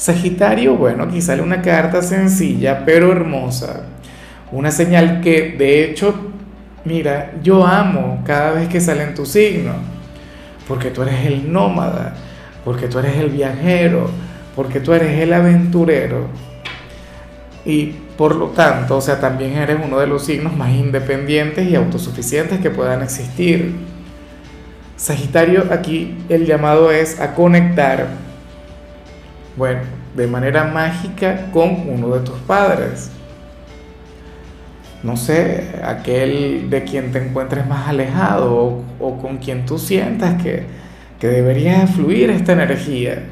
Sagitario, bueno, aquí sale una carta sencilla pero hermosa. Una señal que de hecho, mira, yo amo cada vez que sale en tu signo. Porque tú eres el nómada, porque tú eres el viajero, porque tú eres el aventurero. Y por lo tanto, o sea, también eres uno de los signos más independientes y autosuficientes que puedan existir. Sagitario, aquí el llamado es a conectar bueno, de manera mágica con uno de tus padres. No sé, aquel de quien te encuentres más alejado o, con quien tú sientas que, que debería fluir esta energía.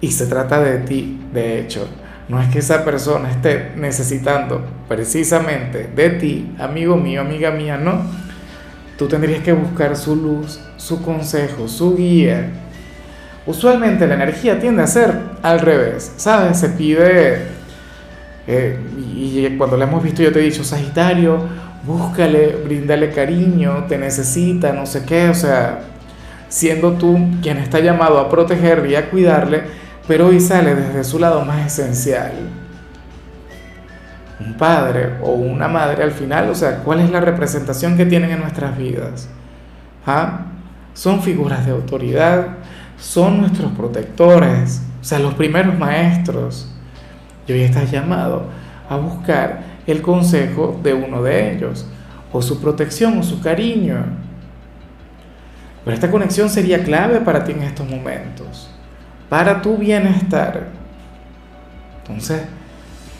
Y se trata de ti, de hecho. No es que esa persona esté necesitando precisamente de ti, amigo mío, amiga mía, no. Tú tendrías que buscar su luz, su consejo, su guía, Usualmente la energía tiende a ser al revés, ¿sabes? Se pide, eh, y cuando la hemos visto yo te he dicho, Sagitario, búscale, bríndale cariño, te necesita, no sé qué, o sea, siendo tú quien está llamado a protegerle y a cuidarle, pero hoy sale desde su lado más esencial. Un padre o una madre al final, o sea, ¿cuál es la representación que tienen en nuestras vidas? ¿Ah? Son figuras de autoridad, son nuestros protectores, o sea, los primeros maestros. Y hoy estás llamado a buscar el consejo de uno de ellos, o su protección, o su cariño. Pero esta conexión sería clave para ti en estos momentos, para tu bienestar. Entonces,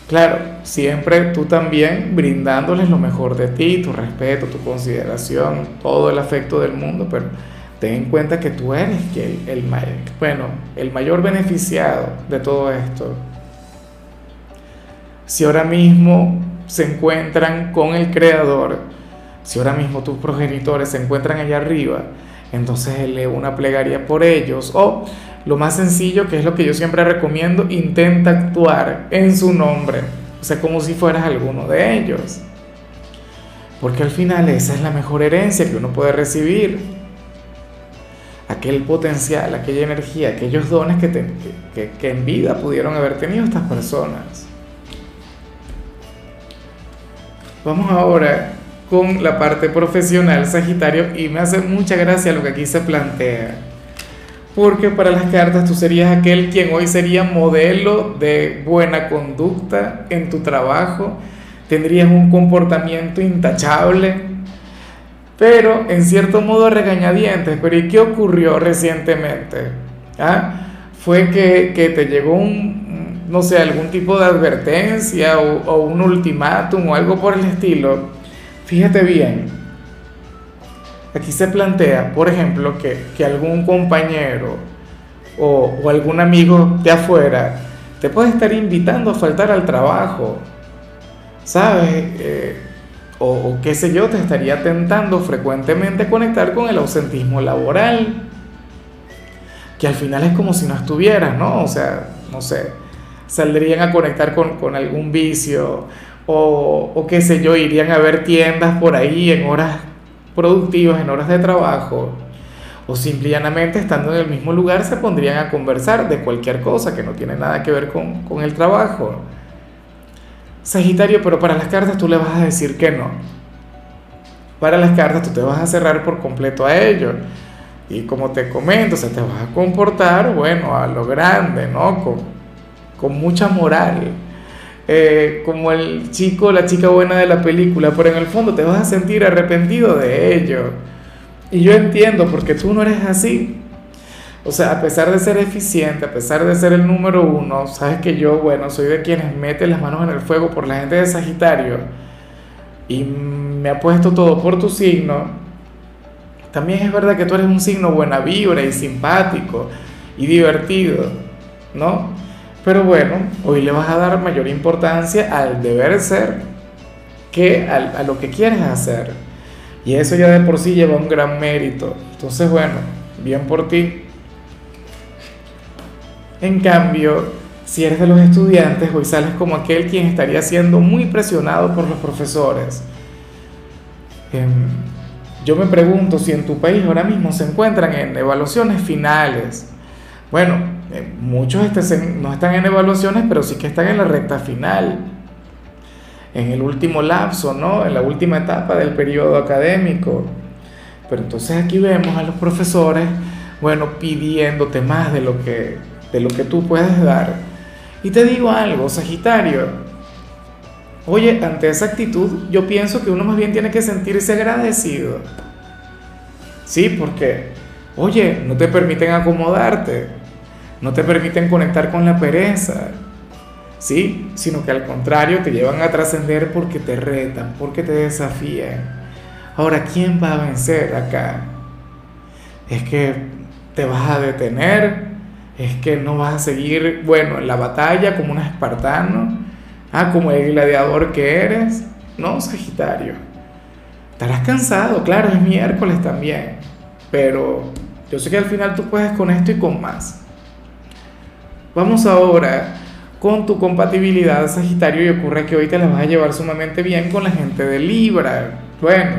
claro, siempre tú también brindándoles lo mejor de ti, tu respeto, tu consideración, todo el afecto del mundo, pero ten en cuenta que tú eres el, mayor beneficiado de todo esto. Si ahora mismo se encuentran con el Creador, si ahora mismo tus progenitores se encuentran allá arriba, entonces lee una plegaria por ellos. O lo más sencillo, que es lo que yo siempre recomiendo, intenta actuar en su nombre, o sea, como si fueras alguno de ellos. Porque al final esa es la mejor herencia que uno puede recibir aquel potencial, aquella energía, aquellos dones que, que, en vida pudieron haber tenido estas personas. Vamos ahora con la parte profesional, Sagitario, y me hace mucha gracia lo que aquí se plantea. Porque para las cartas tú serías aquel quien hoy sería modelo de buena conducta en tu trabajo, tendrías un comportamiento intachable, pero en cierto modo regañadientes. Pero ¿y qué ocurrió recientemente? ¿Ah? Fue que, que, te llegó un, no sé, algún tipo de advertencia o, o un ultimátum o algo por el estilo. Fíjate bien, aquí se plantea, por ejemplo, que, que algún compañero o, algún amigo de afuera te puede estar invitando a faltar al trabajo, ¿sabes? Eh, o, qué sé yo, te estaría tentando frecuentemente conectar con el ausentismo laboral, que al final es como si no estuvieras, ¿no? O sea, no sé, saldrían a conectar con, algún vicio o, o qué sé yo, irían a ver tiendas por ahí en horas productivas, en horas de trabajo, o simplemente estando en el mismo lugar se pondrían a conversar de cualquier cosa que no tiene nada que ver con, con el trabajo. Sagitario, pero para las cartas tú le vas a decir que no. Para las cartas tú te vas a cerrar por completo a ellos. Y como te comento, o sea, te vas a comportar, bueno, a lo grande, ¿no? Con, con mucha moral. Eh, como el chico, la chica buena de la película, pero en el fondo te vas a sentir arrepentido de ello. Y yo entiendo, porque tú no eres así. O sea, a pesar de ser eficiente, a pesar de ser el número uno, sabes que yo, bueno, soy de quienes meten las manos en el fuego por la gente de Sagitario y me ha puesto todo por tu signo. También es verdad que tú eres un signo buena vibra y simpático y divertido, ¿no? Pero bueno, hoy le vas a dar mayor importancia al deber ser que a, lo que quieres hacer. Y eso ya de por sí lleva un gran mérito. Entonces, bueno, bien por ti. En cambio, si eres de los estudiantes, hoy sales como aquel quien estaría siendo muy presionado por los profesores. Em, yo me pregunto si en tu país ahora mismo se encuentran en evaluaciones finales. Bueno, eh, muchos este no están en evaluaciones, pero sí que están en la recta final, en el último lapso, ¿no? En la última etapa del periodo académico. Pero entonces aquí vemos a los profesores, bueno, pidiéndote más de lo que, de lo que tú puedes dar. Y te digo algo, Sagitario. Oye, ante esa actitud, yo pienso que uno más bien tiene que sentirse agradecido. Sí, porque, oye, no te permiten acomodarte no te permiten conectar con la pereza, ¿sí? Sino que al contrario te llevan a trascender porque te retan, porque te desafían. Ahora, ¿quién va a vencer acá? Es que te vas a detener, es que no vas a seguir, bueno, en la batalla como un espartano, ah, como el gladiador que eres, no, Sagitario. Estarás cansado, claro, es miércoles también, pero yo sé que al final tú puedes con esto y con más. Vamos ahora con tu compatibilidad Sagitario y ocurre que hoy te la vas a llevar sumamente bien con la gente de Libra. Bueno,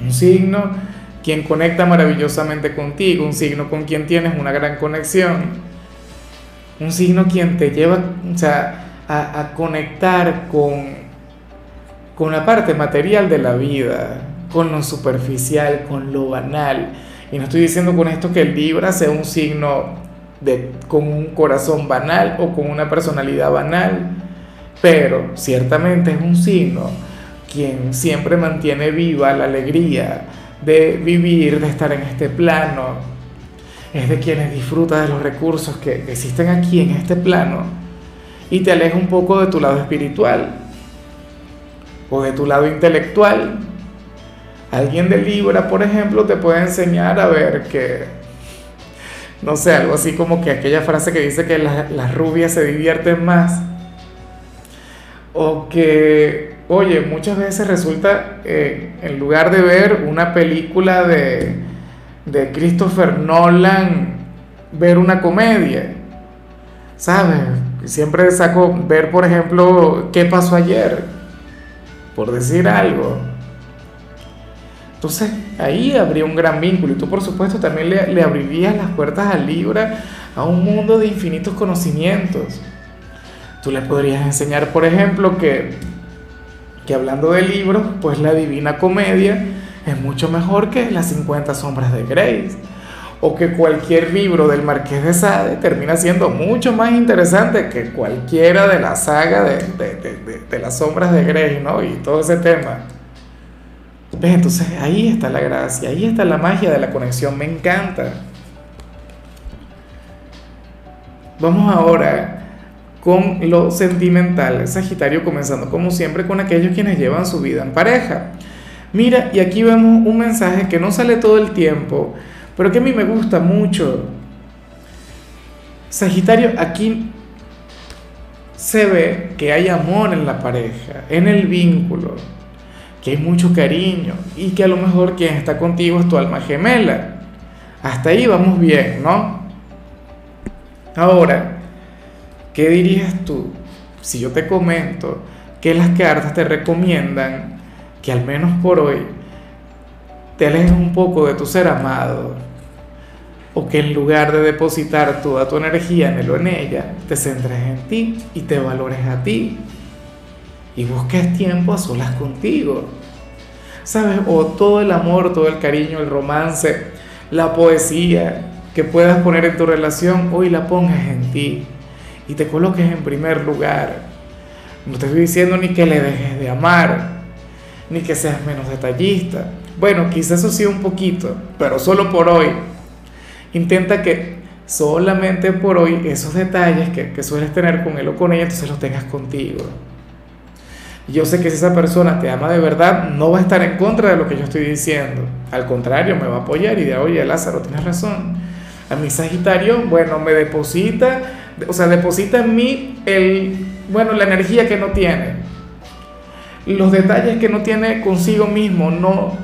un signo quien conecta maravillosamente contigo, un signo con quien tienes una gran conexión, un signo quien te lleva a, a conectar con, con la parte material de la vida, con lo superficial, con lo banal. Y no estoy diciendo con esto que el Libra sea un signo con un corazón banal o con una personalidad banal, pero ciertamente es un signo quien siempre mantiene viva la alegría de vivir, de estar en este plano, es de quienes disfruta de los recursos que existen aquí en este plano y te aleja un poco de tu lado espiritual o de tu lado intelectual. Alguien de Libra, por ejemplo, te puede enseñar a ver que no sé, algo así como que aquella frase que dice que las rubias se divierten más. O que, oye, muchas veces resulta, eh, en lugar de ver una película de, de Christopher Nolan, ver una comedia. ¿Sabes? Siempre saco ver, por ejemplo, qué pasó ayer, por decir algo. Entonces ahí habría un gran vínculo y tú por supuesto también le, abrirías las puertas al Libra a un mundo de infinitos conocimientos. Tú le podrías enseñar, por ejemplo, que, que hablando de libros, pues la Divina Comedia es mucho mejor que las 50 sombras de Grace. O que cualquier libro del Marqués de Sade termina siendo mucho más interesante que cualquiera de la saga de, de, de las sombras de Grace, ¿no? Y todo ese tema. Entonces ahí está la gracia, ahí está la magia de la conexión, me encanta. Vamos ahora con lo sentimental, Sagitario, comenzando como siempre con aquellos quienes llevan su vida en pareja. Mira, y aquí vemos un mensaje que no sale todo el tiempo, pero que a mí me gusta mucho. Sagitario, aquí se ve que hay amor en la pareja, en el vínculo que hay mucho cariño y que a lo mejor quien está contigo es tu alma gemela. Hasta ahí vamos bien, ¿no? Ahora, ¿qué dirías tú si yo te comento que las cartas te recomiendan que al menos por hoy te alejes un poco de tu ser amado? O que en lugar de depositar toda tu energía en él o en ella, te centres en ti y te valores a ti y busques tiempo a solas contigo. ¿Sabes? O todo el amor, todo el cariño, el romance, la poesía que puedas poner en tu relación, hoy la pongas en ti y te coloques en primer lugar. No te estoy diciendo ni que le dejes de amar, ni que seas menos detallista. Bueno, quizás eso sí un poquito, pero solo por hoy. Intenta que solamente por hoy esos detalles que, que sueles tener con él o con ella, entonces los tengas contigo yo sé que si esa persona te ama de verdad, no va a estar en contra de lo que yo estoy diciendo. Al contrario, me va a apoyar y de, oye, Lázaro, tienes razón. A mi Sagitario, bueno, me deposita, o sea, deposita en mí el, bueno, la energía que no tiene, los detalles que no tiene consigo mismo, no,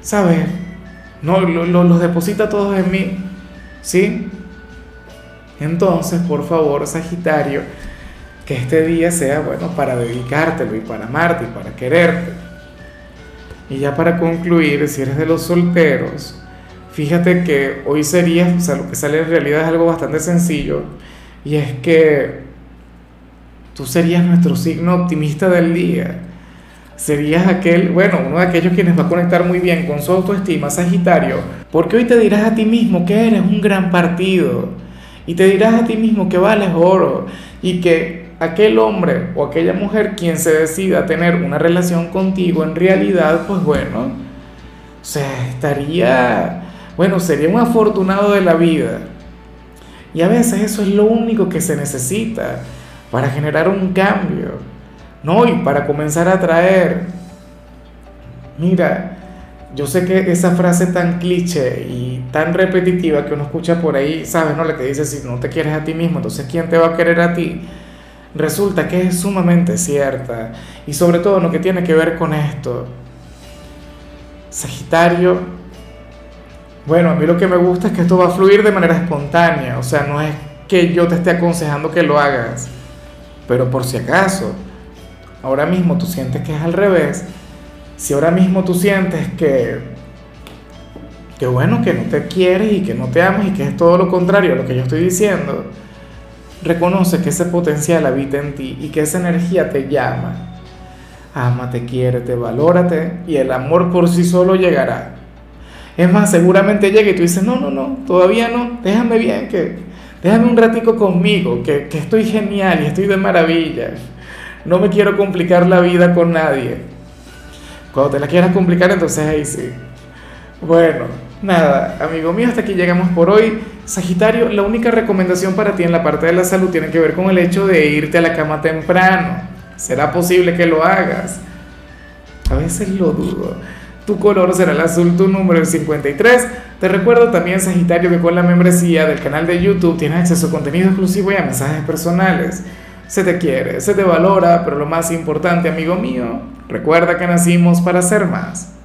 ¿sabes? No, los deposita todos en mí, ¿sí? Entonces, por favor, Sagitario, que este día sea bueno para dedicártelo y para amarte y para quererte. Y ya para concluir, si eres de los solteros, fíjate que hoy sería, o sea, lo que sale en realidad es algo bastante sencillo, y es que tú serías nuestro signo optimista del día. Serías aquel, bueno, uno de aquellos quienes va a conectar muy bien con su autoestima, Sagitario, porque hoy te dirás a ti mismo que eres un gran partido y te dirás a ti mismo que vales oro y que aquel hombre o aquella mujer quien se decida tener una relación contigo en realidad, pues bueno, estaría, bueno, sería un afortunado de la vida. Y a veces eso es lo único que se necesita para generar un cambio, ¿no? Y para comenzar a traer. Mira, yo sé que esa frase tan cliché y tan repetitiva que uno escucha por ahí, ¿sabes? ¿No? La que dice, si no te quieres a ti mismo, entonces ¿quién te va a querer a ti? Resulta que es sumamente cierta. Y sobre todo lo que tiene que ver con esto. Sagitario, bueno, a mí lo que me gusta es que esto va a fluir de manera espontánea. O sea, no es que yo te esté aconsejando que lo hagas. Pero por si acaso, ahora mismo tú sientes que es al revés si ahora mismo tú sientes que, que bueno, que no te quieres y que no te amas y que es todo lo contrario a lo que yo estoy diciendo, reconoce que ese potencial habita en ti y que esa energía te llama. Ámate, quiérete, valórate y el amor por sí solo llegará. Es más, seguramente llega y tú dices, no, no, no, todavía no, déjame bien, que déjame un ratico conmigo, que, que estoy genial y estoy de maravilla. No me quiero complicar la vida con nadie. Cuando te la quieras complicar, entonces ahí sí. Bueno, nada, amigo mío, hasta aquí llegamos por hoy. Sagitario, la única recomendación para ti en la parte de la salud tiene que ver con el hecho de irte a la cama temprano. ¿Será posible que lo hagas? A veces lo dudo. Tu color será el azul, tu número el 53. Te recuerdo también, Sagitario, que con la membresía del canal de YouTube tienes acceso a contenido exclusivo y a mensajes personales. Se te quiere, se te valora, pero lo más importante, amigo mío, recuerda que nacimos para ser más.